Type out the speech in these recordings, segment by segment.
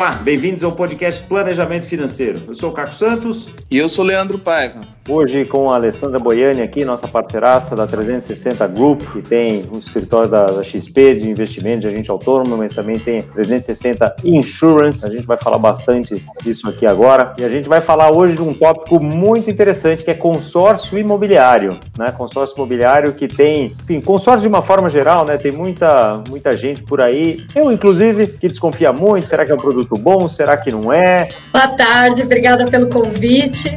Olá, bem-vindos ao podcast Planejamento Financeiro. Eu sou o Caco Santos. E eu sou o Leandro Paiva. Hoje com a Alessandra Boiani aqui, nossa parceiraça da 360 Group, que tem um escritório da, da XP de investimento de agente autônomo, mas também tem 360 Insurance. A gente vai falar bastante disso aqui agora. E a gente vai falar hoje de um tópico muito interessante que é consórcio imobiliário. Né? Consórcio imobiliário que tem, enfim, consórcio de uma forma geral, né? Tem muita, muita gente por aí, eu inclusive, que desconfia muito. Será que é um produto bom? Será que não é? Boa tarde, obrigada pelo convite.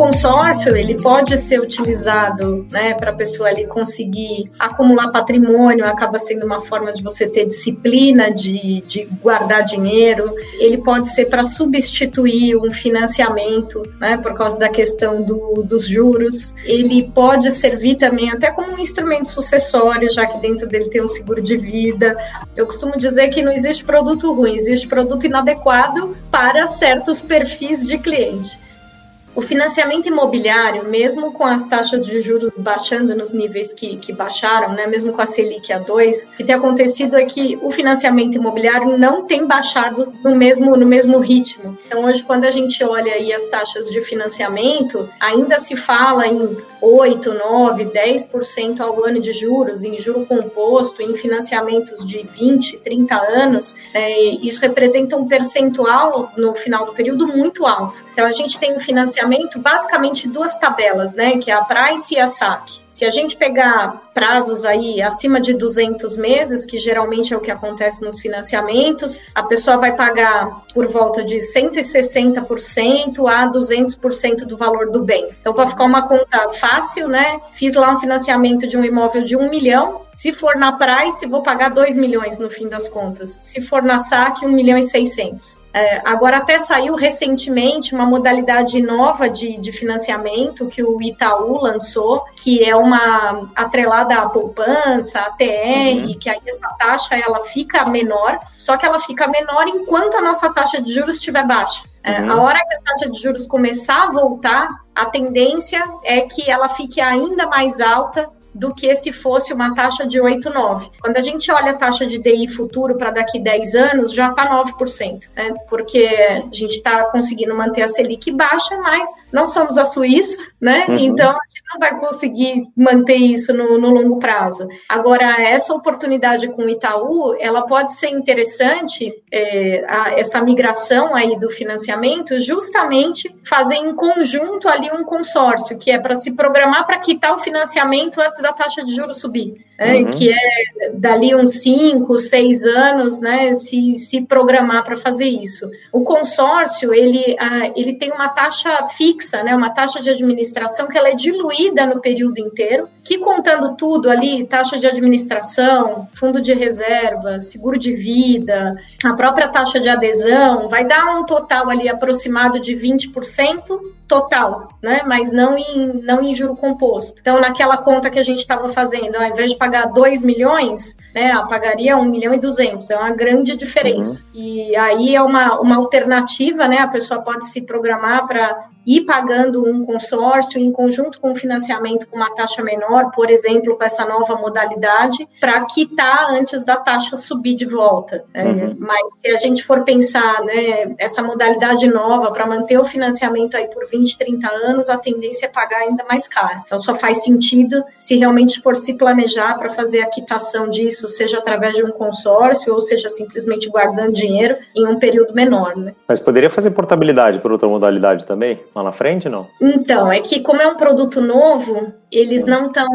Consórcio ele pode ser utilizado, né, para a pessoa ali conseguir acumular patrimônio, acaba sendo uma forma de você ter disciplina de, de guardar dinheiro. Ele pode ser para substituir um financiamento, né, por causa da questão do, dos juros. Ele pode servir também até como um instrumento sucessório, já que dentro dele tem um seguro de vida. Eu costumo dizer que não existe produto ruim, existe produto inadequado para certos perfis de cliente. O financiamento imobiliário, mesmo com as taxas de juros baixando nos níveis que, que baixaram, né, mesmo com a Selic a 2, o que tem acontecido é que o financiamento imobiliário não tem baixado no mesmo, no mesmo ritmo. Então, hoje, quando a gente olha aí as taxas de financiamento, ainda se fala em 8, 9, 10% ao ano de juros, em juro composto, em financiamentos de 20, 30 anos. É, isso representa um percentual no final do período muito alto. Então, a gente tem um financiamento financiamento, basicamente duas tabelas, né, que é a Price e a SAC. Se a gente pegar prazos aí acima de 200 meses, que geralmente é o que acontece nos financiamentos, a pessoa vai pagar por volta de 160% a 200% do valor do bem. Então, para ficar uma conta fácil, né, fiz lá um financiamento de um imóvel de 1 milhão, se for na Price, vou pagar 2 milhões no fim das contas. Se for na SAC, 1 milhão e 600. É, agora, até saiu recentemente uma modalidade nova de, de financiamento que o Itaú lançou, que é uma atrelada à poupança, a TR, uhum. que aí essa taxa ela fica menor, só que ela fica menor enquanto a nossa taxa de juros estiver baixa. É, uhum. A hora que a taxa de juros começar a voltar, a tendência é que ela fique ainda mais alta do que se fosse uma taxa de 8,9. Quando a gente olha a taxa de DI futuro para daqui 10 anos, já está 9%, né? porque a gente está conseguindo manter a Selic baixa, mas não somos a Suíça, né? Uhum. Então a gente não vai conseguir manter isso no, no, longo prazo. Agora, essa oportunidade com o Itaú, ela pode ser interessante, é, a, essa migração aí do financiamento, justamente fazer em conjunto ali um consórcio, que é para se programar para quitar o financiamento antes da taxa de juros subir, né? uhum. que é dali uns 5, 6 anos, né, se, se programar para fazer isso. O consórcio, ele, ah, ele tem uma taxa fixa, né, uma taxa de administração que ela é diluída no período inteiro, que contando tudo ali, taxa de administração, fundo de reserva, seguro de vida, a própria taxa de adesão, vai dar um total ali aproximado de 20% total, né, mas não em, não em juro composto. Então, naquela conta que a gente estava fazendo, ao invés de pagar 2 milhões, né, ela pagaria 1 milhão e 200. É uma grande diferença. Uhum. E aí é uma, uma alternativa, né? A pessoa pode se programar para ir pagando um consórcio em conjunto com o financiamento com uma taxa menor, por exemplo, com essa nova modalidade, para quitar antes da taxa subir de volta. Né? Uhum. Mas se a gente for pensar, né, essa modalidade nova para manter o financiamento aí por 20, 30 anos, a tendência é pagar ainda mais caro. Então só faz sentido se realmente for se planejar para fazer a quitação disso, seja através de um consórcio ou seja simplesmente guardando dinheiro em um período menor. Né? Mas poderia fazer portabilidade por outra modalidade também? Lá na frente, não? Então, é que como é um produto novo, eles não estão.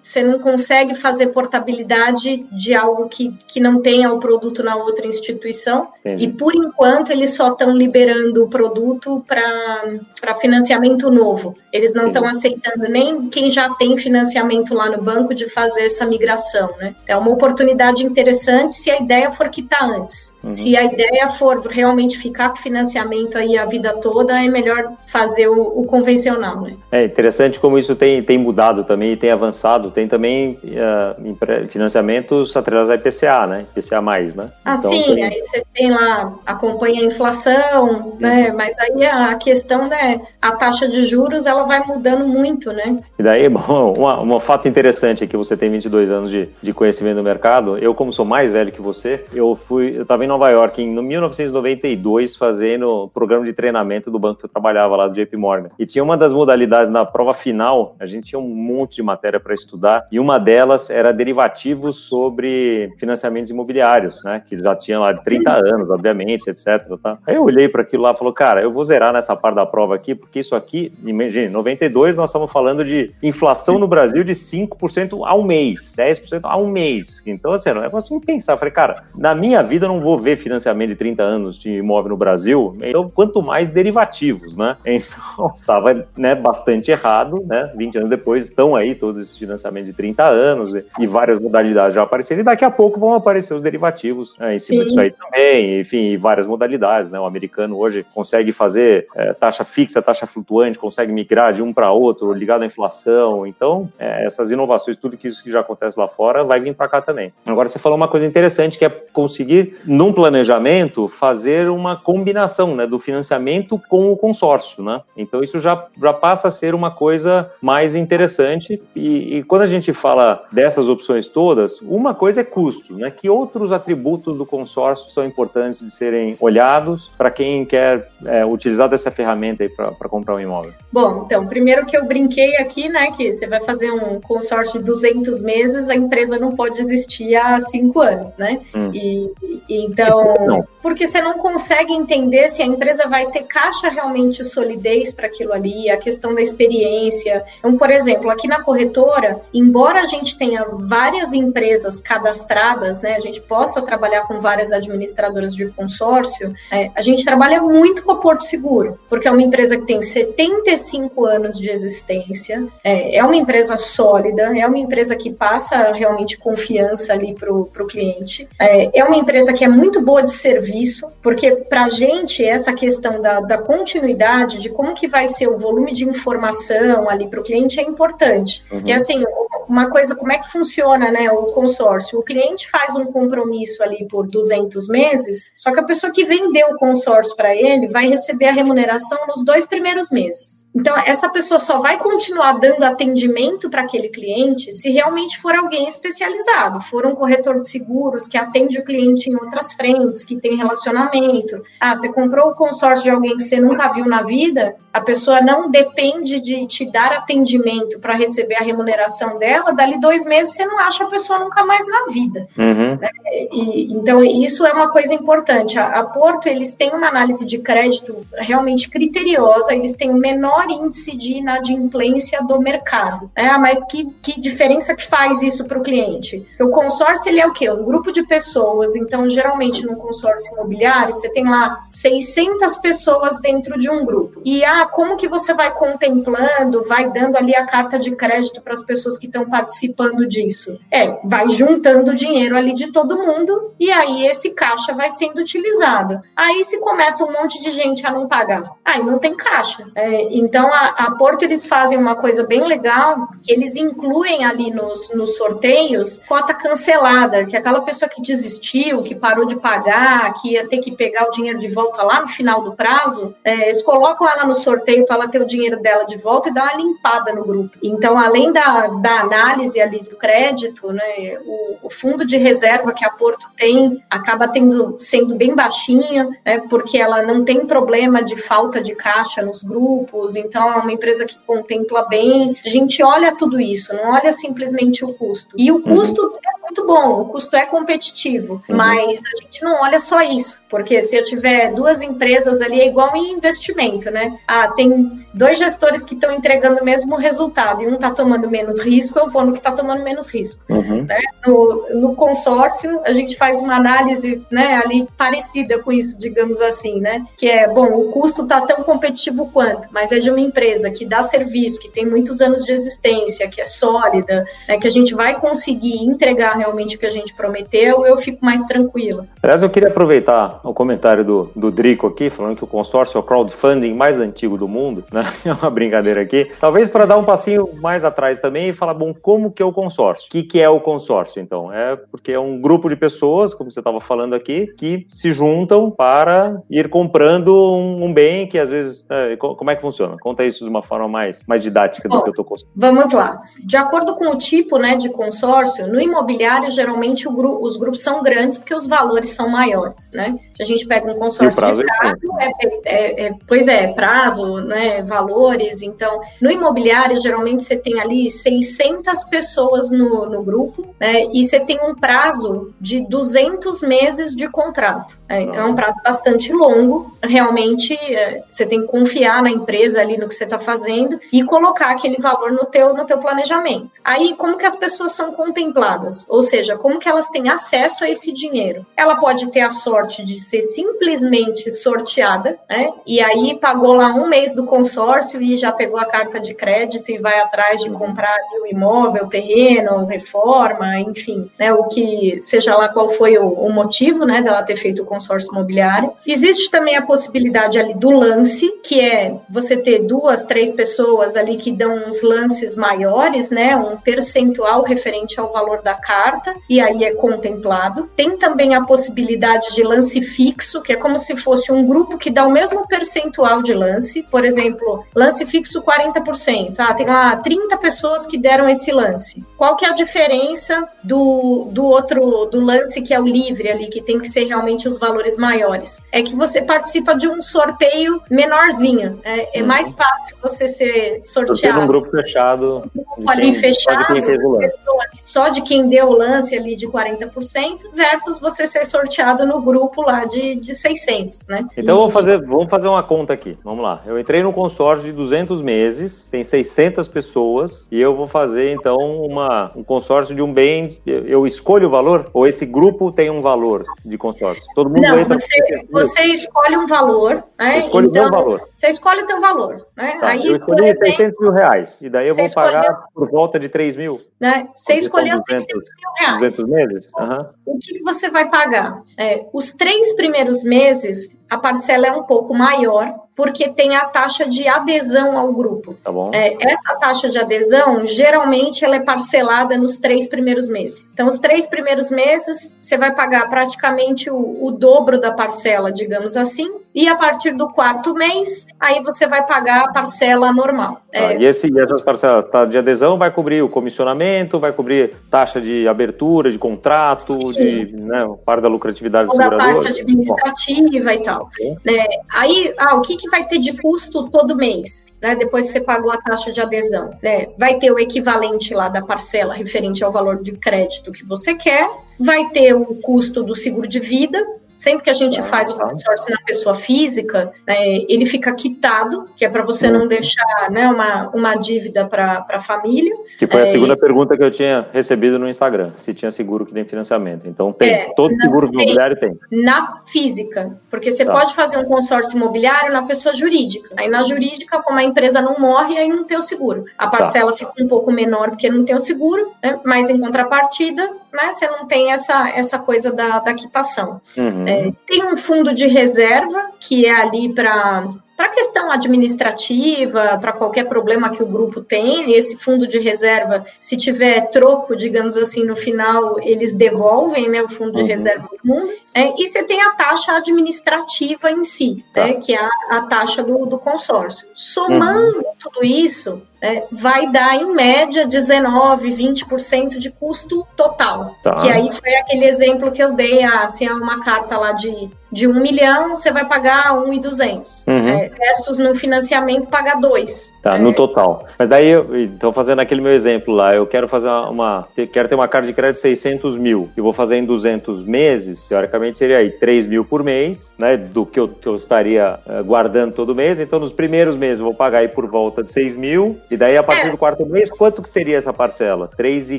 Você não consegue fazer portabilidade de algo que, que não tenha o produto na outra instituição. Entendi. E por enquanto eles só estão liberando o produto para financiamento novo. Eles não estão aceitando nem quem já tem financiamento lá no banco de fazer essa migração, né? Então, é uma oportunidade interessante se a ideia for quitar antes. Uhum. Se a ideia for realmente ficar com financiamento aí a vida toda, é melhor fazer o, o convencional, né? É interessante como isso tem tem mudado também e tem avançado. Tem também uh, financiamentos atrelados à IPCA, né? IPCA+, né? Ah, então, sim, tem... aí você tem lá, acompanha a inflação, né? Mas aí a questão, né, a taxa de juros, ela vai mudando muito, né? E daí, bom, um fato interessante é que você tem 22 anos de, de conhecimento do mercado. Eu, como sou mais velho que você, eu fui, eu estava em Nova York em 1992 fazendo programa de treinamento do banco que eu trabalhava lá do JP Morgan. E tinha uma das modalidades na prova final, a gente tinha um monte de matéria para estudar e uma delas era derivativos sobre financiamentos imobiliários, né? Que já tinha lá de 30 anos, obviamente, etc. Tá? Aí eu olhei para aquilo lá e falou, cara, eu vou zerar nessa parte da prova aqui, porque isso aqui, em 92 nós estamos falando de inflação no Brasil de 5% ao mês, 10% ao mês. Então, assim, não é assim pensar. Eu falei, cara, na minha vida eu não vou ver financiamento de 30 anos de imóvel no Brasil, então quanto mais derivativos, né? Então, estava né, bastante errado, né? 20 anos depois estão aí todos esses financiamentos de 30 anos e, e várias modalidades já apareceram, e daqui a pouco vão aparecer os derivativos né, em cima Sim. disso aí também, enfim, várias modalidades, né? O americano hoje consegue fazer é, taxa fixa, taxa flutuante, consegue migrar de um para outro, ligado à inflação. Então, é, essas inovações, tudo que isso que já acontece lá fora, vai vir para cá também. Agora, você falou uma coisa interessante que é conseguir, num planejamento, fazer uma combinação né, do financiamento com o consórcio. Né? Então, isso já, já passa a ser uma coisa mais interessante. E, e quando a gente fala dessas opções todas, uma coisa é custo. Né? Que outros atributos do consórcio são importantes de serem olhados para quem quer é, utilizar dessa ferramenta para comprar um imóvel? Bom, então, primeiro que eu brinquei aqui, né, que você vai fazer um consórcio de 200 meses, a empresa não pode existir há cinco anos, né? Hum. E, e, então, não. porque você não consegue entender se a empresa vai ter caixa realmente solidez para aquilo ali, a questão da experiência. Então, por exemplo, aqui na corretora, embora a gente tenha várias empresas cadastradas, né, a gente possa trabalhar com várias administradoras de consórcio, é, a gente trabalha muito com a Porto Seguro, porque é uma empresa que tem 75 anos de existência, é, é uma empresa sólida, é uma empresa que passa realmente confiança ali para o cliente, é, é, uma empresa que é muito boa de serviço, porque para a gente essa questão da, da continuidade, de como que vai ser o volume de informação ali para o cliente é importante. Uhum. E assim, uma coisa, como é que funciona né, o consórcio? O cliente faz um compromisso ali por 200 meses, só que a pessoa que vendeu o consórcio para ele vai receber a remuneração nos dois primeiros meses. Então, essa pessoa só vai continuar dando atendimento para aquele cliente se realmente for alguém especializado, for um corretor de seguros que atende o cliente em outras frentes, que tem relacionamento. Ah, você comprou o consórcio de alguém que você nunca viu na vida, a pessoa não depende de te dar atendimento para receber a remuneração dela, dali dois meses você não acha a pessoa nunca mais na vida. Uhum. Né? E, então, isso é uma coisa importante. A, a Porto, eles têm uma análise de crédito realmente criteriosa, eles têm o menor índice de inadimplência do mercado. Né? Ah, mas que, que diferença que faz isso para o cliente? O consórcio, ele é o quê? Um grupo de pessoas, então, geralmente, num consórcio imobiliário, você tem lá 600 pessoas dentro de um grupo. E, ah, como que você vai contemplando, vai dando ali a carta de crédito para as pessoas que estão participando disso? É, vai juntando dinheiro ali de todo mundo e aí esse caixa vai sendo utilizado. Aí se começa um monte de gente a não pagar, aí não tem caixa. É, então a, a, Porto eles fazem uma coisa bem legal, que eles incluem ali nos, nos sorteios cota cancelada, que é aquela pessoa que desistiu, que parou de pagar, que ia ter que pegar o dinheiro de volta lá no final do prazo, é, eles colocam ela no sorteio para ela ter o dinheiro dela de volta e dar uma limpada no grupo. Então, além da, da análise ali do crédito, né, o, o fundo de reserva que a Porto tem acaba tendo, sendo bem baixinha, né, porque ela não tem problema de falta de caixa nos grupos, então é uma empresa que contempla bem. A gente olha tudo isso, não olha simplesmente o custo. E o uhum. custo uhum. é muito bom, o custo é competitivo, uhum. mas a gente não olha só isso, porque se eu tiver duas empresas ali, é igual em investimento, né? Ah, tem dois gestores que estão entregando o mesmo resultado e um está tomando menos risco, eu vou no que está tomando menos risco. Uhum. Né? No, no, consórcio, a gente faz uma análise né, ali parecida com isso, digamos assim, né? Que é, bom, o custo está tão competitivo quanto, mas é de uma empresa que dá serviço, que tem muitos anos de existência, que é sólida, né, que a gente vai conseguir entregar realmente o que a gente prometeu, eu fico mais tranquila. Aliás, eu queria aproveitar o comentário do, do Drico aqui, falando que o consórcio é o crowdfunding mais antigo do mundo, né? É uma brincadeira aqui. Talvez para dar um passinho mais atrás também e falar, bom, como que é o consórcio? O que, que é o consórcio, então? É porque é um grupo de pessoas, como você estava falando aqui, que se juntam para ir comprando um, um bem que às vezes. É, como é que funciona? Conta isso de uma forma mais, mais didática do bom, que eu estou conseguindo. Vamos lá. De acordo com o tipo né, de consórcio, no imobiliário, geralmente gru os grupos são grandes porque os valores são maiores. Né? Se a gente pega um consórcio de carro, é, é, é, pois é, prazo, né, valores. Então, no imobiliário, geralmente você tem ali 600 pessoas no, no grupo né, e você tem um prazo de 200 meses de contrato. Né? Então, é um prazo bastante longo. Realmente, é, você tem que confiar na empresa ali no que você está fazendo e colocar aquele valor no teu, no teu planejamento. Aí, como que as pessoas são contempladas? Ou seja, como que elas têm acesso a esse dinheiro? Ela pode ter a sorte de ser simplesmente sorteada, né? E aí pagou lá um mês do consórcio e já pegou a carta de crédito e vai atrás de comprar o imóvel, terreno, reforma, enfim, né? O que seja lá qual foi o, o motivo, né, dela ter feito o consórcio imobiliário. Existe também a possibilidade ali do lance, que é você ter duas, três pessoas ali que dão uns lances maiores, né? Um percentual referente ao valor da carta, e aí é contemplado. Tem também a possibilidade de lance fixo, que é como se fosse um grupo que dá o mesmo percentual de lance. Por exemplo, lance fixo 40%. Ah, tem lá 30 pessoas que deram esse lance. Qual que é a diferença do, do outro, do lance que é o livre ali, que tem que ser realmente os valores maiores? É que você participa de um sorteio menorzinho. É, é uhum. mais fácil você ser sorteado. um grupo fechado. Um grupo ali quem, fechado, só de, só de quem deu o lance ali de 40%, versus você ser sorteado no grupo lá de, de 600, né? Então vamos fazer, vamos fazer uma conta aqui. Vamos lá. Eu entrei no consórcio de 200 meses, tem 600 pessoas e eu vou fazer então uma, um consórcio de um bem. Eu escolho o valor ou esse grupo tem um valor de consórcio? Todo mundo Não, você, você escolhe um valor, né? Eu então, valor. Você escolhe o teu valor, né? Tá, Aí, eu escolhi exemplo, 600 mil reais e daí eu vou pagar escolheu, por volta de 3 mil. Né? Você escolheu 200, 600 mil reais. 200 meses? Uhum. O que você vai pagar? É, os três primeiros meses, a parcela é um pouco maior, porque tem a taxa de adesão ao grupo. Tá. É, essa taxa de adesão, geralmente, ela é parcelada nos três primeiros meses. Então, os três primeiros meses, você vai pagar praticamente o, o dobro da parcela, digamos assim, e a partir do quarto mês, aí você vai pagar a parcela normal. Tá, é... e, esse, e essas parcelas tá, de adesão vai cobrir o comissionamento, vai cobrir taxa de abertura, de contrato, Sim. de né, parte da lucratividade da parte administrativa bom. e tal. É, aí, ah, o que, que vai ter de custo todo mês? Né, depois que você pagou a taxa de adesão, né, vai ter o equivalente lá da parcela referente ao valor de crédito que você quer, vai ter o custo do seguro de vida, Sempre que a gente faz o consórcio na pessoa física, é, ele fica quitado, que é para você não deixar né, uma, uma dívida para a família. Que foi a é, segunda pergunta que eu tinha recebido no Instagram, se tinha seguro que tem financiamento. Então tem, é, todo seguro tem, imobiliário tem. Na física, porque você tá. pode fazer um consórcio imobiliário na pessoa jurídica. Aí na jurídica, como a empresa não morre, aí não tem o seguro. A tá. parcela tá. fica um pouco menor porque não tem o seguro, né, mas em contrapartida, né, você não tem essa, essa coisa da, da quitação. Uhum. É, tem um fundo de reserva que é ali para para questão administrativa, para qualquer problema que o grupo tem, esse fundo de reserva, se tiver troco, digamos assim, no final, eles devolvem né, o fundo de uhum. reserva do mundo. É, e você tem a taxa administrativa em si, tá. né, que é a, a taxa do, do consórcio. Somando uhum. tudo isso, é, vai dar em média 19, 20% de custo total. Tá. Que aí foi aquele exemplo que eu dei, ah, assim, é uma carta lá de, de um milhão, você vai pagar um e duzentos. Uhum. É, versus no financiamento pagar dois. Tá, é. no total. Mas daí, eu, então fazendo aquele meu exemplo lá, eu quero fazer uma, quero ter uma carta de crédito de 600 mil, e vou fazer em 200 meses, teoricamente seria aí 3 mil por mês, né, do que eu, que eu estaria uh, guardando todo mês, então nos primeiros meses eu vou pagar aí por volta de 6 mil, e daí a partir é. do quarto mês, quanto que seria essa parcela? 3 e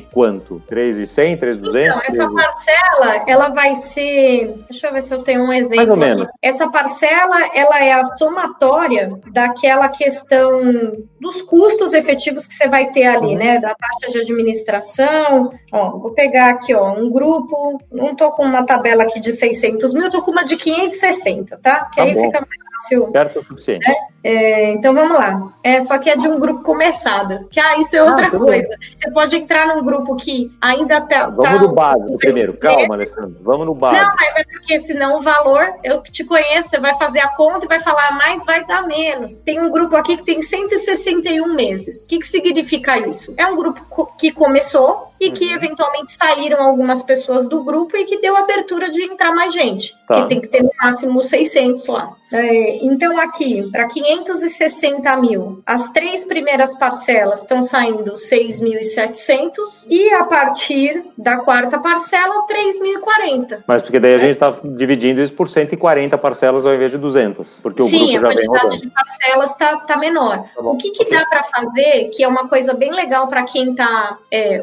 quanto? 3 e 100, 3 e 200? Então, essa parcela, ela vai ser, deixa eu ver se eu tenho um exemplo Mais ou menos. Aqui. Essa parcela, ela é a somatória daquela questão dos custos efetivos que você vai ter ali, né? Da taxa de administração. Ó, vou pegar aqui, ó, um grupo. Não tô com uma tabela aqui de 600 mil, tô com uma de 560, tá? Que tá aí bom. fica mais fácil. Certo o suficiente. Né? É, então vamos lá. É, só que é de um grupo começado. Que ah, isso é outra Ah, coisa. Você pode entrar num grupo que ainda tá. Vamos tá no básico primeiro. Calma. Alessandro. Vamos no Não, básico. mas é porque senão o valor, eu que te conheço, você vai fazer a conta e vai falar mais, vai dar menos. Tem um grupo aqui que tem 161 meses. O que, que significa isso? É um grupo que começou e que Uhum. eventualmente saíram algumas pessoas do grupo e que deu abertura de entrar mais gente. Tá. Que tem que ter no máximo 600 lá. É, então, aqui, para 560 mil, as três primeiras parcelas estão saindo 6.700 e a partir da quarta parcela, 3.040. Mas porque daí a gente está dividindo isso por 140 parcelas ao invés de 200. Porque o Sim, grupo a já vem quantidade rodando. de parcelas está tá menor. Tá o que, que dá para fazer, que é uma coisa bem legal para quem está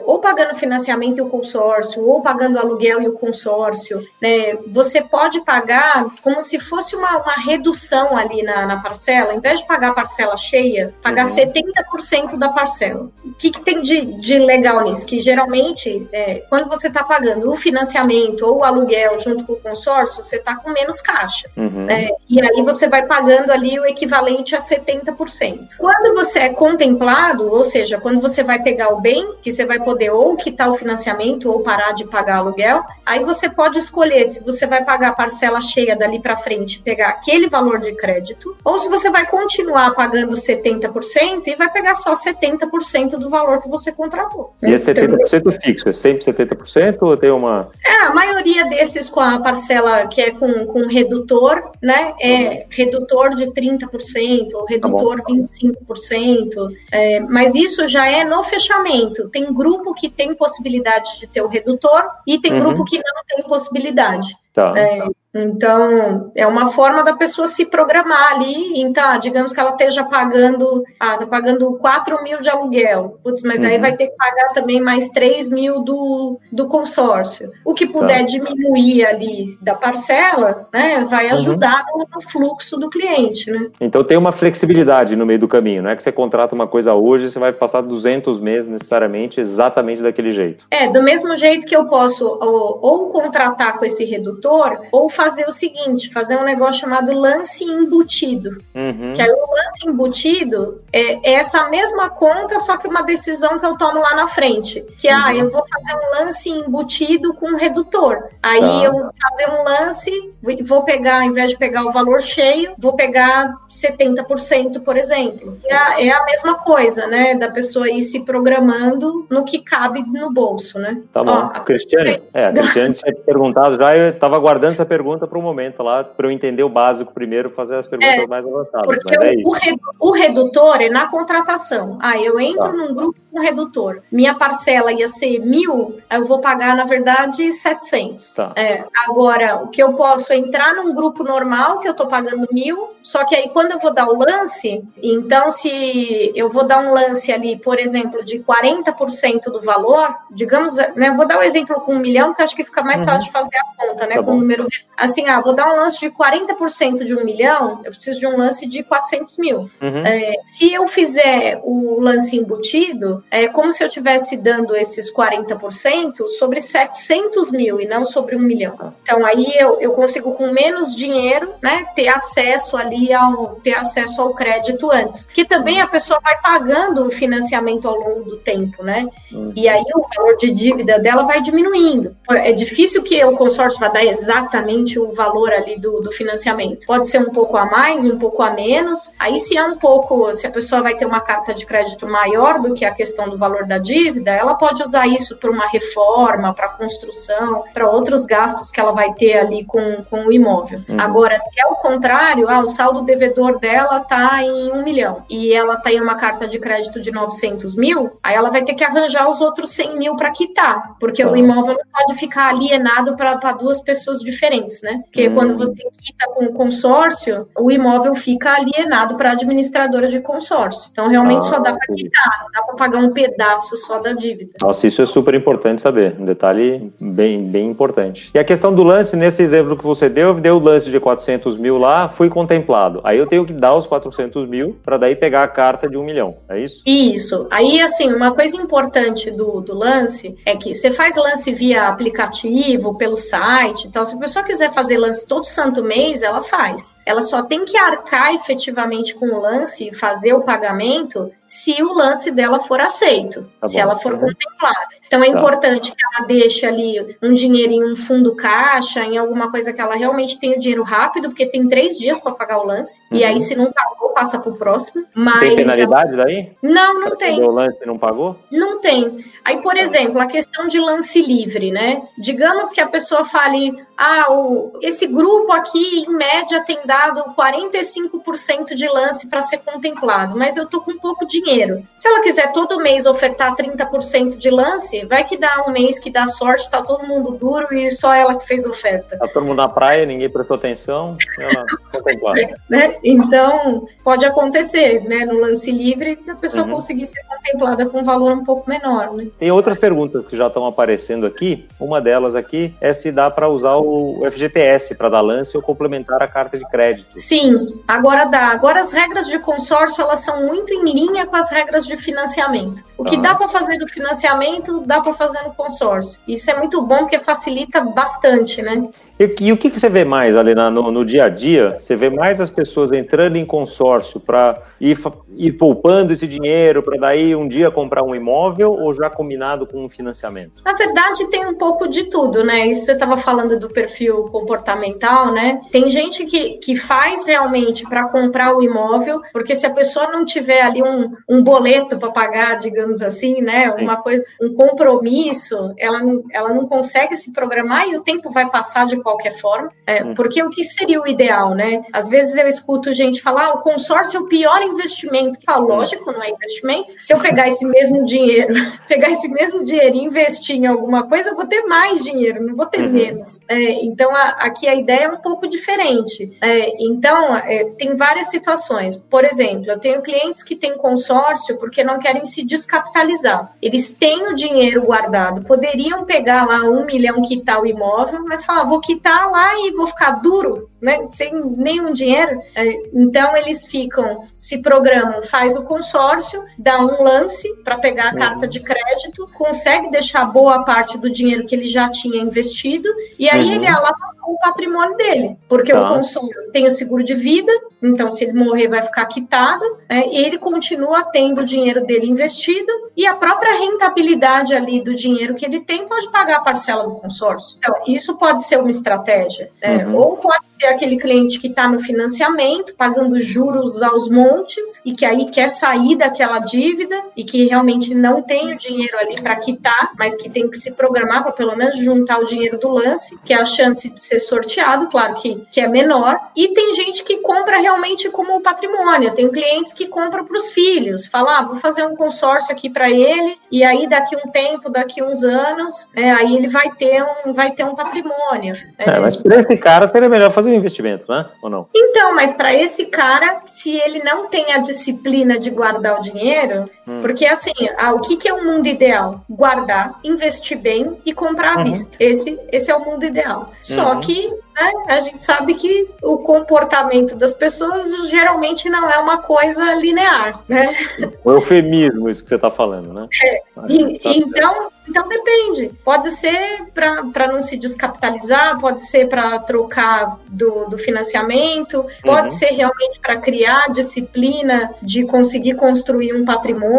ou pagando financiamento e o consórcio, ou pagando aluguel e o consórcio, né? Você pode pagar como se fosse uma, uma redução ali na, na parcela, ao invés de pagar a parcela cheia, pagar Uhum. 70% da parcela. O que, que tem de, de legal nisso? Que geralmente, é, quando você está pagando o financiamento ou o aluguel junto com o consórcio, você está com menos caixa. Uhum. É, e aí você vai pagando ali o equivalente a 70%. Quando você é contemplado, ou seja, quando você vai pegar o bem, que você vai poder ou quitar o financiamento ou parar de pagar aluguel, aí você pode escolher se você vai pagar a parcela cheia dali para frente, pegar aquele valor de crédito, ou se você vai continuar pagando 70% e vai pegar só 70% do valor que você contratou. E é Então, 70% fixo? É sempre 70% ou tem uma. é, a maioria desses com a parcela que é com, com redutor, né? É redutor de 30% ou redutor 25%. É, mas isso já é no fechamento. Tem grupo que tem possibilidade de ter o redutor e tem Uhum. grupo que não tem possibilidade. Tá. É, então, é uma forma da pessoa se programar ali. Então, digamos que ela esteja pagando, ah, tá pagando 4 mil de aluguel. Putz, mas aí Uhum. vai ter que pagar também mais 3 mil do, do consórcio. O que puder Tá. diminuir ali da parcela, né, Uhum. vai ajudar no, no fluxo do cliente, né? Então tem uma flexibilidade no meio do caminho. Não é que você contrata uma coisa hoje e você vai passar 200 meses necessariamente exatamente daquele jeito. É, do mesmo jeito que eu posso ou, ou contratar com esse redutor, ou fazer o seguinte, fazer um negócio chamado lance embutido. Uhum. Que aí o lance embutido é, é essa mesma conta, só que uma decisão que eu tomo lá na frente. Que, ah, eu vou fazer um lance embutido com um redutor. Aí Tá. eu vou fazer um lance, vou pegar, ao invés de pegar o valor cheio, vou pegar 70%, por exemplo. É a, é a mesma coisa, né? Da pessoa ir se programando no que cabe no bolso, né? Tá bom. Ó, a- Cristiane, é, a Cristiane tinha te perguntado já, eu estava aguardando essa pergunta para o momento lá, para eu entender o básico primeiro, fazer as perguntas É, mais avançadas. Porque é o, re- o redutor é na contratação. Ah, eu entro Tá. num grupo com redutor. Minha parcela ia ser mil, eu vou pagar, na verdade, 700. Tá. É, agora, o que eu posso é entrar num grupo normal, que eu tô pagando mil, só que aí quando eu vou dar o lance, então se eu vou dar um lance ali, por exemplo, de 40% do valor, digamos, né, eu vou dar o exemplo com um milhão, que acho que fica mais Uhum. fácil de fazer a conta, né, Tá com bom. um número assim, ah, vou dar um lance de 40% de um milhão, eu preciso de um lance de 400 mil. Uhum. É, se eu fizer o lance embutido, é como se eu estivesse dando esses 40% sobre 700 mil e não sobre um milhão. Então aí eu, eu consigo com menos dinheiro, né, ter acesso ali ao ter acesso ao crédito antes, que também a pessoa vai pagando o financiamento ao longo do tempo, né? E aí o valor de dívida dela vai diminuindo. É difícil que o consórcio vá dar exatamente o valor ali do, do financiamento. Pode ser um pouco a mais, um pouco a menos. Aí se é um pouco, se a pessoa vai ter uma carta de crédito maior do que a questão do valor da dívida, ela pode usar isso para uma reforma, para construção, para outros gastos que ela vai ter ali com, com o imóvel. Uhum. Agora, se é o contrário, ah, o saldo devedor dela tá em um milhão e ela tem uma carta de crédito de 900 mil, aí ela vai ter que arranjar os outros 100 mil para quitar, porque Tá. o imóvel não pode ficar alienado para duas pessoas diferentes, né? Porque Hum. quando você quita com o consórcio, o imóvel fica alienado para a administradora de consórcio. Então, realmente Ah, só dá para quitar, não dá para pagar paga um pedaço só da dívida. Nossa, isso é super importante saber, um detalhe bem, bem importante. E a questão do lance, nesse exemplo que você deu, deu o lance de 400 mil lá, fui contemplado. Aí eu tenho que dar os 400 mil para daí pegar a carta de um milhão, é isso? Isso. Aí, assim, uma coisa importante do, do lance é que você faz lance via aplicativo, pelo site então, Se a pessoa quiser fazer lance todo santo mês, ela faz. Ela só tem que arcar efetivamente com o lance e fazer o pagamento se o lance dela for aceito, tá se ela for uhum. contemplada. Então é tá. importante que ela deixe ali um dinheiro em um fundo caixa, em alguma coisa que ela realmente tenha dinheiro rápido, porque tem três dias para pagar o lance. Uhum. E aí, se não pagou, passa para o próximo. Mas tem penalidade ela... daí? Não, não tem. O lance não pagou? Não tem. Aí, por tá. exemplo, a questão de lance livre, né? Digamos que a pessoa fale, ah, o... esse grupo aqui, em média, tem dado 45% de lance para ser contemplado, mas eu tô com pouco dinheiro. Se ela quiser todo mês ofertar 30% de lance, vai que dá um mês que dá sorte, tá todo mundo duro e só ela que fez oferta. Tá todo mundo na praia, ninguém prestou atenção, ela né? Então, pode acontecer, né, no lance livre, a pessoa uhum. conseguir ser contemplada com um valor um pouco menor, né? Tem outras perguntas que já estão aparecendo aqui. Uma delas aqui é se dá para usar o FGTS para dar lance ou complementar a carta de crédito. Sim, agora dá. Agora as regras de consórcio, elas são muito em linha com as regras de financiamento. O que dá para fazer do financiamento, dá para fazer no consórcio. Isso é muito bom porque facilita bastante, né? E, e, o que, que, você vê mais ali na, no, no, dia a dia? Você vê mais as pessoas entrando em consórcio para ir, ir poupando esse dinheiro para daí um dia comprar um imóvel ou já combinado com um financiamento? Na verdade, tem um pouco de tudo, né? Isso você estava falando do perfil comportamental, né? Tem gente que, que faz realmente para comprar o imóvel, porque se a pessoa não tiver ali um, um boleto para pagar, digamos assim, né? Uma coisa, um compromisso, ela não, ela não consegue se programar e o tempo vai passar de qualquer forma. É, hum. Porque o que seria o ideal, né? Às vezes eu escuto gente falar, ah, o consórcio é o pior investimento. Hum. lógico, não é investimento. Se eu pegar esse mesmo dinheiro, pegar esse mesmo dinheiro e investir em alguma coisa, eu vou ter mais dinheiro, não vou ter uhum. menos. É, então, a, aqui a ideia é um pouco diferente. É, então, é, tem várias situações. Por exemplo, eu tenho clientes que têm consórcio porque não querem se descapitalizar. Eles têm o dinheiro guardado, poderiam pegar lá um milhão que tal imóvel, mas falar, vou quitar tá lá e vou ficar duro, né, sem nenhum dinheiro. É, então eles ficam, se programam, faz o consórcio, dá um lance para pegar a uhum. carta de crédito, consegue deixar boa parte do dinheiro que ele já tinha investido e aí uhum. ele alavanca o patrimônio dele, porque tá. o consórcio tem o seguro de vida, então se ele morrer vai ficar quitado, né, ele continua tendo o dinheiro dele investido e a própria rentabilidade ali do dinheiro que ele tem pode pagar a parcela do consórcio. Então isso pode ser uma estratégia. Né? Uhum. Ou pode ser aquele cliente que está no financiamento, pagando juros aos montes e que aí quer sair daquela dívida e que realmente não tem o dinheiro ali para quitar, mas que tem que se programar para pelo menos juntar o dinheiro do lance, que é a chance de ser sorteado, claro que, que é menor. E tem gente que compra realmente como patrimônio. Tem clientes que compram para os filhos, fala, ah, vou fazer um consórcio aqui para ele e aí daqui um tempo, daqui uns anos, é, aí ele vai ter um, vai ter um patrimônio. É, mas para esse cara seria melhor fazer um investimento, né? Ou não? Então, mas para esse cara, se ele não tem a disciplina de guardar o dinheiro, hum. porque assim, ah, o que, que é o mundo ideal? Guardar, investir bem e comprar à uhum. vista. Esse, esse é o mundo ideal. Só uhum. que né, a gente sabe que o comportamento das pessoas geralmente não é uma coisa linear, né? O eufemismo, isso que você está falando, né? É. E, tá então, então depende. Pode ser para não se descapitalizar, pode ser para trocar do, do financiamento, pode uhum. ser realmente para criar disciplina de conseguir construir um patrimônio.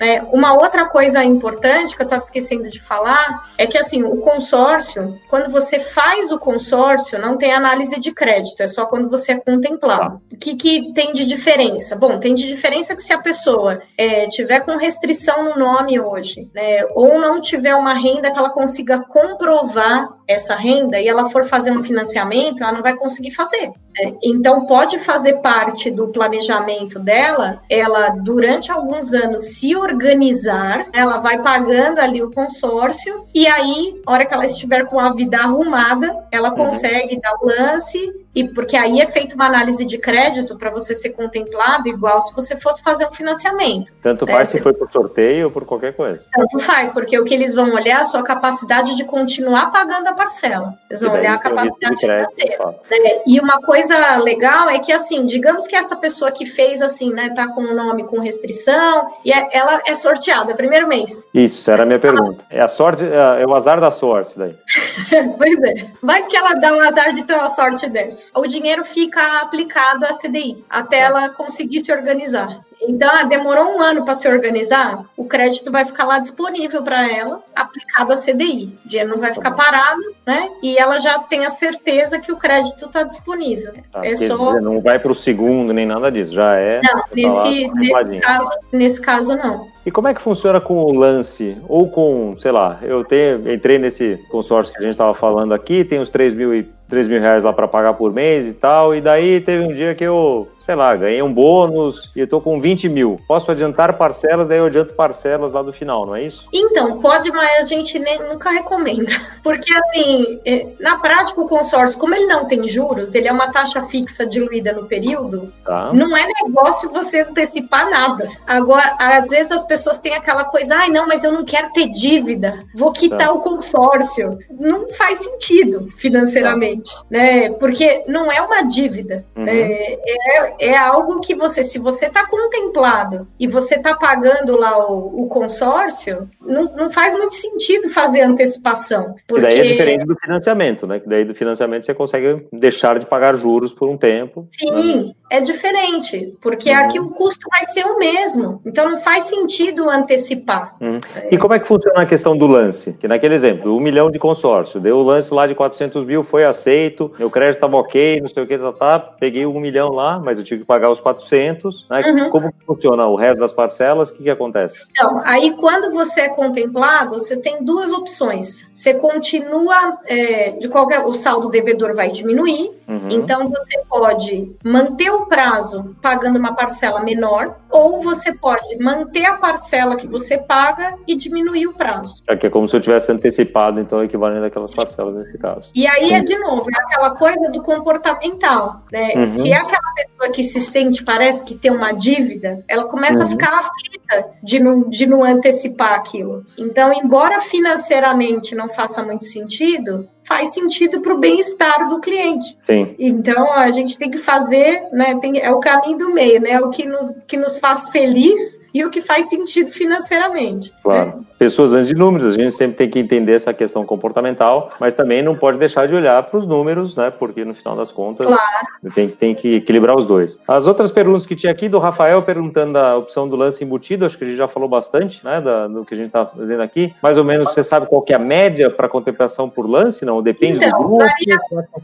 Né? Uma outra coisa importante que eu estava esquecendo de falar é que assim o consórcio, quando você faz o consórcio, não tem análise de crédito, é só quando você é contemplado. O que, que tem de diferença? Bom, tem de diferença que se a pessoa é, tiver com restrição no nome hoje, né, ou não tiver uma renda que ela consiga comprovar essa renda e ela for fazer um financiamento, ela não vai conseguir fazer. Né? Então, pode fazer parte do planejamento dela, ela, durante alguns anos, se organizar, ela vai pagando ali o consórcio, e aí, hora que ela estiver com a vida arrumada, ela uhum. consegue dar o lance e porque aí é feita uma análise de crédito para você ser contemplado igual se você fosse fazer um financiamento. Tanto faz é, se foi por sorteio ou por qualquer coisa. Tanto faz, porque o que eles vão olhar é a sua capacidade de continuar pagando a parcela. Eles vão olhar a capacidade financeira. Né? E uma coisa legal é que, assim, digamos que essa pessoa que fez assim, né, tá com o nome com restrição, e é, ela é sorteada, primeiro mês. Isso, era a minha pergunta. É a sorte, é, é o azar da sorte daí. pois é. Vai que ela dá um azar de ter uma sorte dessa. O dinheiro fica aplicado à CDI, até ela conseguir se organizar. Então, ah, demorou um ano para se organizar, o crédito vai ficar lá disponível para ela, aplicado a CDI. O dinheiro não vai ficar parado, né? E ela já tem a certeza que o crédito está disponível. Tá, é só... Dizer, não vai para o segundo nem nada disso, já é. Não, nesse, tá nesse, caso, nesse caso não. E como é que funciona com o lance? Ou com, sei lá, eu tenho, entrei nesse consórcio que a gente estava falando aqui, tem uns 3 mil, 3 mil reais lá para pagar por mês e tal, e daí teve um dia que eu sei lá, ganhei um bônus e eu tô com 20 mil. Posso adiantar parcelas, daí eu adianto parcelas lá do final, não é isso? Então, pode, mas a gente nunca recomenda. Porque, assim, é, na prática, o consórcio, como ele não tem juros, ele é uma taxa fixa diluída no período, tá. não é negócio você antecipar nada. Agora, às vezes as pessoas têm aquela coisa, ai, não, mas eu não quero ter dívida, vou quitar tá. o consórcio. Não faz sentido financeiramente, tá. né? Porque não é uma dívida. Uhum. É, é, é algo que você, se você está contemplado e você está pagando lá o, o consórcio, não, não, faz muito sentido fazer antecipação. Porque... daí é diferente do financiamento, né? Que daí do financiamento você consegue deixar de pagar juros por um tempo. Sim, né? é diferente, porque uhum. aqui o custo vai ser o mesmo. Então não faz sentido antecipar. Uhum. E como é que funciona a questão do lance? Que naquele exemplo, um milhão de consórcio, deu o lance lá de 400 mil, foi aceito, meu crédito estava ok, não sei o que, tá, tá, peguei um milhão lá, mas eu tive que pagar os 400, né? Uhum. Como funciona o resto das parcelas? O que, que acontece? Então, aí quando você é contemplado, você tem duas opções. Você continua, é, de qualquer, o saldo devedor vai diminuir, uhum. então você pode manter o prazo pagando uma parcela menor, ou você pode manter a parcela que você paga e diminuir o prazo. É que é como se eu tivesse antecipado, então, o equivalente daquelas parcelas nesse caso. E aí é de novo, é aquela coisa do comportamental, né? Uhum. Se é aquela pessoa que se sente, parece que tem uma dívida, ela começa uhum. a ficar aflita de não, de não antecipar aquilo. Então, embora financeiramente não faça muito sentido, faz sentido para o bem-estar do cliente. Sim. Então a gente tem que fazer, né? Tem, é o caminho do meio, né? O que nos, que nos faz feliz e o que faz sentido financeiramente. Claro. Né? Pessoas antes de números, a gente sempre tem que entender essa questão comportamental, mas também não pode deixar de olhar para os números, né? Porque no final das contas claro. tem, tem que equilibrar os dois. As outras perguntas que tinha aqui do Rafael perguntando da opção do lance embutido, acho que a gente já falou bastante, né? Da, do que a gente está fazendo aqui. Mais ou menos você sabe qual que é a média para contemplação por lance? Não, depende então, do grupo. Varia,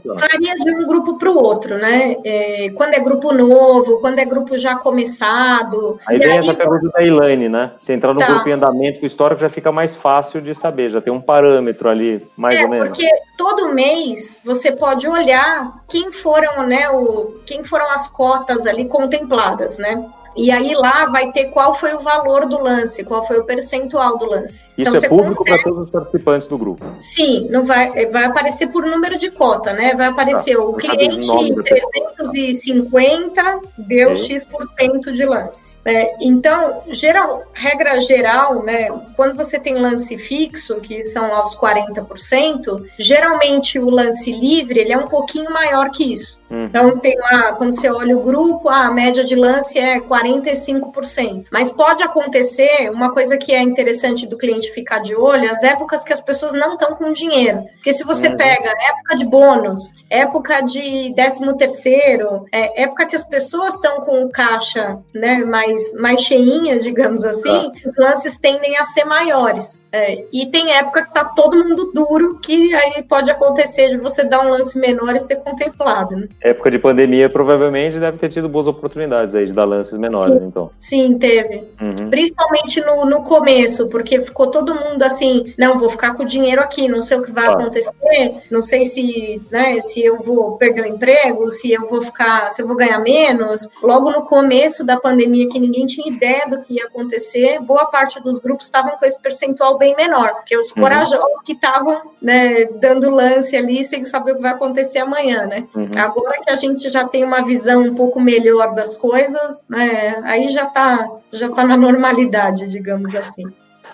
varia de um grupo para o outro, né? É, quando é grupo novo, quando é grupo já começado. Aí vem aí, essa pergunta da Elaine, né? Se entrar no tá. grupo em andamento, o histórico já fica mais fácil de saber, já tem um parâmetro ali, mais é, ou menos. Porque todo mês você pode olhar quem foram, né, o, quem foram as cotas ali contempladas, né? E aí lá vai ter qual foi o valor do lance, qual foi o percentual do lance. Isso então, é público consegue... para todos os participantes do grupo. Sim, não vai, vai aparecer por número de cota, né? Vai aparecer tá. o cliente 350 deu X% de lance. É, então, geral, regra geral, né? Quando você tem lance fixo, que são lá os 40%, geralmente o lance livre ele é um pouquinho maior que isso. Uhum. Então tem lá, quando você olha o grupo, a média de lance é 45%. Mas pode acontecer uma coisa que é interessante do cliente ficar de olho, as épocas que as pessoas não estão com dinheiro. Porque se você uhum. pega época de bônus, época de 13 terceiro, é, época que as pessoas estão com caixa né, mais, mais cheinha, digamos assim, ah. os lances tendem a ser maiores. É, e tem época que tá todo mundo duro, que aí pode acontecer de você dar um lance menor e ser contemplado. Né? Época de pandemia, provavelmente, deve ter tido boas oportunidades aí de dar lances menores menores, então. Sim, teve. Uhum. Principalmente no, no começo, porque ficou todo mundo assim, não, vou ficar com o dinheiro aqui, não sei o que vai acontecer, não sei se, né, se eu vou perder o emprego, se eu vou ficar, se eu vou ganhar menos. Logo no começo da pandemia, que ninguém tinha ideia do que ia acontecer, boa parte dos grupos estavam com esse percentual bem menor, porque os uhum. corajosos que estavam né, dando lance ali sem saber o que vai acontecer amanhã, né? Uhum. Agora que a gente já tem uma visão um pouco melhor das coisas, né, aí já está já tá na normalidade, digamos assim.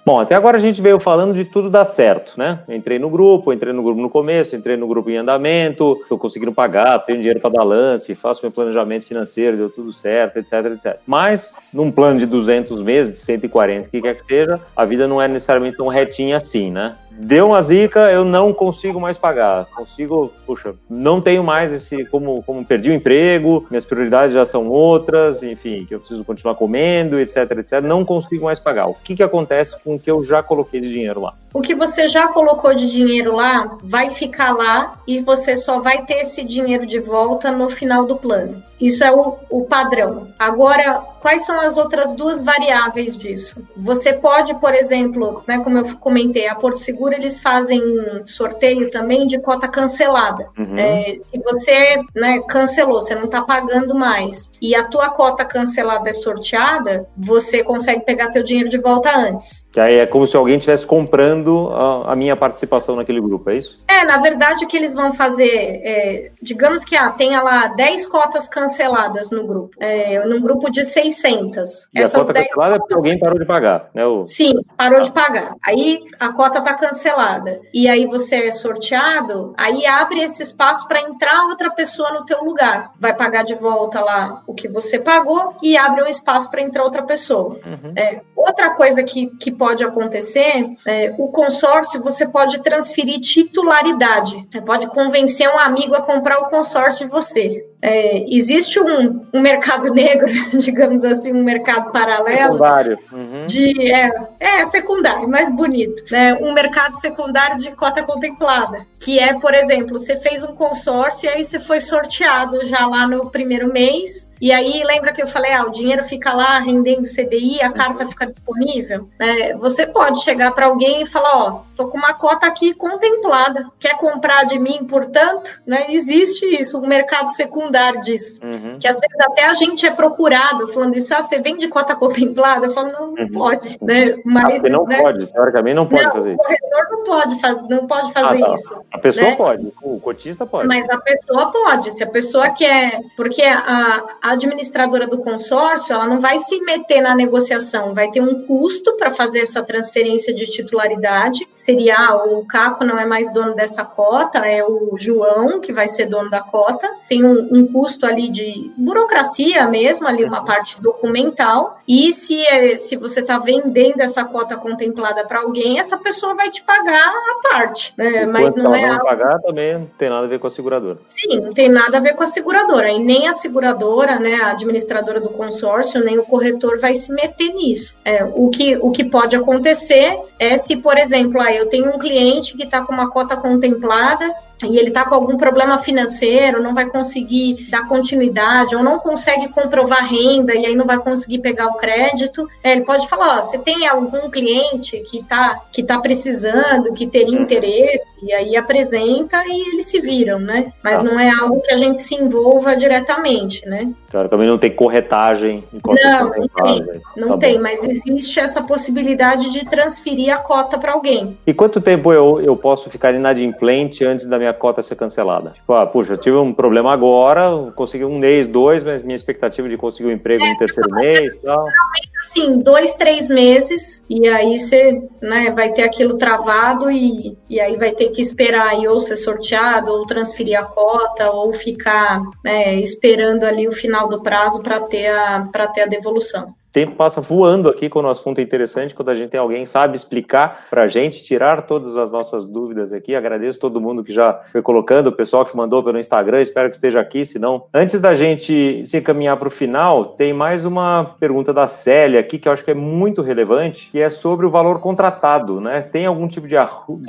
Bom, até agora a gente veio falando de tudo dar certo, né? Entrei no grupo, entrei no grupo no começo, entrei no grupo em andamento, estou conseguindo pagar, tenho dinheiro para dar lance, faço meu planejamento financeiro, deu tudo certo, etc, etc. Mas, num plano de 200 meses, de 140, o que quer que seja, a vida não é necessariamente tão retinha assim, né? Deu uma zica, eu não consigo mais pagar. Consigo, puxa, não tenho mais esse, como, como perdi o emprego, minhas prioridades já são outras, enfim, que eu preciso continuar comendo, etc, etc. Não consigo mais pagar. O que, que acontece com o que eu já coloquei de dinheiro lá? O que você já colocou de dinheiro lá vai ficar lá e você só vai ter esse dinheiro de volta no final do plano. Isso é o, o padrão. Agora, quais são as outras duas variáveis disso? Você pode, por exemplo, né, como eu comentei, a Porto Seguro eles fazem sorteio também de cota cancelada. Uhum. É, se você né, cancelou, você não está pagando mais e a tua cota cancelada é sorteada, você consegue pegar teu dinheiro de volta antes. Que aí é como se alguém estivesse comprando a, a, minha participação naquele grupo, é isso? É, na verdade o que eles vão fazer, é, digamos que ah, tenha lá 10 cotas canceladas no grupo, é, num grupo de 600. E Essas a cota cancelada cotas... é porque alguém parou de pagar, né? O... Sim, parou de pagar. Aí a cota está cancelada. E aí você é sorteado, aí abre esse espaço para entrar outra pessoa no teu lugar. Vai pagar de volta lá o que você pagou e abre um espaço para entrar outra pessoa. Uhum. É, outra coisa que, que pode acontecer, é, o consórcio você pode transferir titularidade, pode convencer um amigo a comprar o consórcio de você. É, existe um, um, mercado negro, digamos assim, um mercado paralelo. Secundário. Uhum. De, é, é, secundário, mais bonito. Né? Um mercado secundário de cota contemplada. Que é, por exemplo, você fez um consórcio e aí você foi sorteado já lá no primeiro mês e aí, lembra que eu falei, ah, o dinheiro fica lá rendendo CDI, a carta fica disponível? É, você pode chegar para alguém e falar, ó, tô com uma cota aqui contemplada, quer comprar de mim, portanto? Né? Existe isso, um mercado secundário disso. Uhum. Que às vezes até a gente é procurado falando isso, ah, você vende cota contemplada? Eu falo, não, não uhum. Pode. Né? Mas, ah, não né? pode, teoricamente não pode não, fazer isso. O corretor não pode, não pode fazer ah, tá. isso. A pessoa né? pode, o cotista pode. Mas a pessoa pode, se a pessoa quer, porque a, a administradora do consórcio, ela não vai se meter na negociação, vai ter um custo para fazer essa transferência de titularidade. Seria ah, o Caco não é mais dono dessa cota, é o João que vai ser dono da cota. Tem um, um custo ali de burocracia mesmo, ali uma parte documental. E se, é, se você está vendendo essa cota contemplada para alguém, essa pessoa vai te pagar a parte. Né? Mas não é. Não algo... pagar também não tem nada a ver com a seguradora. Sim, não tem nada a ver com a seguradora. E nem a seguradora, né, a administradora do consórcio, nem o corretor vai se meter nisso. É, o, que, o que pode acontecer é se, por exemplo, ah, eu tenho um cliente que está com uma cota contemplada e ele está com algum problema financeiro, não vai conseguir dar continuidade, ou não consegue comprovar renda e aí não vai conseguir pegar o crédito, é, ele pode falar: ó, você tem algum cliente que está que tá precisando, que teria interesse, e aí apresenta e eles se viram, né? Mas ah. não é algo que a gente se envolva diretamente, né? Claro, também não tem corretagem. Não, não tem, não tá tem mas existe essa possibilidade de transferir a cota para alguém. E quanto tempo eu, eu posso ficar inadimplente antes da minha cota ser cancelada? Tipo, ah, puxa, eu tive um problema agora, consegui um mês, dois, mas minha expectativa de conseguir um emprego é, no terceiro mês tal. Assim, dois, três meses, e aí você né, vai ter aquilo travado e, e aí vai ter que esperar aí ou ser sorteado, ou transferir a cota, ou ficar né, esperando ali o final do prazo para ter, a, ter a devolução. Tempo passa voando aqui quando o assunto é interessante, quando a gente tem alguém sabe explicar para a gente, tirar todas as nossas dúvidas aqui. Agradeço todo mundo que já foi colocando, o pessoal que mandou pelo Instagram, espero que esteja aqui, se não. Antes da gente se encaminhar para o final, tem mais uma pergunta da Célia aqui que eu acho que é muito relevante, que é sobre o valor contratado, né? Tem algum tipo de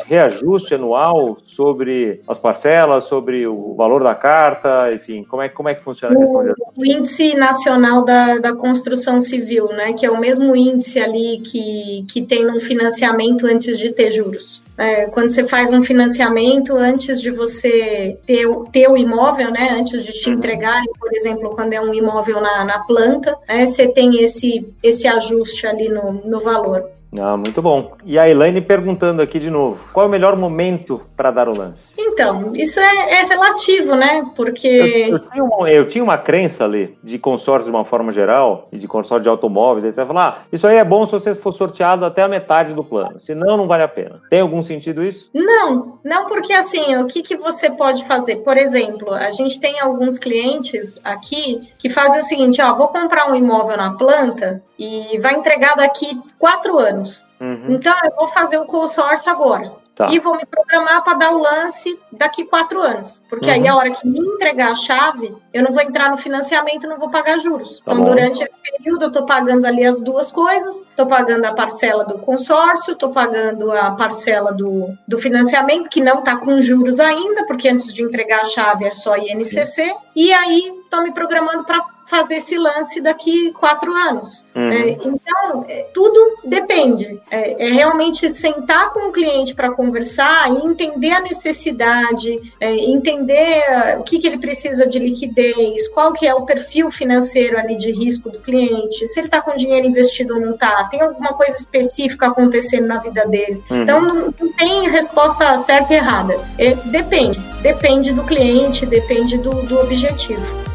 reajuste anual sobre as parcelas, sobre o valor da carta, enfim, como é, como é que funciona a questão de O índice nacional da, da construção civil, né? Que é o mesmo índice ali que, que tem no financiamento antes de ter juros. É, quando você faz um financiamento antes de você ter, ter o imóvel, né, antes de te uhum. entregarem, por exemplo, quando é um imóvel na, na planta, né, você tem esse, esse ajuste ali no, no valor. Ah, muito bom. E a Elaine perguntando aqui de novo: qual é o melhor momento para dar o lance? Então, isso é, é relativo, né? Porque. Eu, eu, tinha uma, eu, tinha uma, crença ali de consórcio de uma forma geral, e de consórcio de automóveis, aí você vai falar: ah, isso aí é bom se você for sorteado até a metade do plano, senão não vale a pena. Tem algum sentido isso? Não, não, porque assim, o que, que você pode fazer? Por exemplo, a gente tem alguns clientes aqui que fazem o seguinte: ó, vou comprar um imóvel na planta e vai entregar daqui quatro anos. Uhum. Então, eu vou fazer o consórcio agora. Tá. E vou me programar para dar o lance daqui quatro anos. Porque uhum. aí, a hora que me entregar a chave, eu não vou entrar no financiamento e não vou pagar juros. Tá então, bom. durante esse período, eu estou pagando ali as duas coisas: estou pagando a parcela do consórcio, estou pagando a parcela do, do financiamento, que não está com juros ainda, porque antes de entregar a chave é só INCC. Sim. E aí, estou me programando para fazer esse lance daqui quatro anos. Uhum. É, então, é, tudo depende. É, é, realmente sentar com o cliente para conversar e entender a necessidade, é, entender o que, que ele precisa de liquidez, qual que é o perfil financeiro ali de risco do cliente, se ele está com dinheiro investido ou não está, tem alguma coisa específica acontecendo na vida dele. Uhum. Então, não, não, tem resposta certa e errada. É, depende. Depende do cliente, depende do, do objetivo.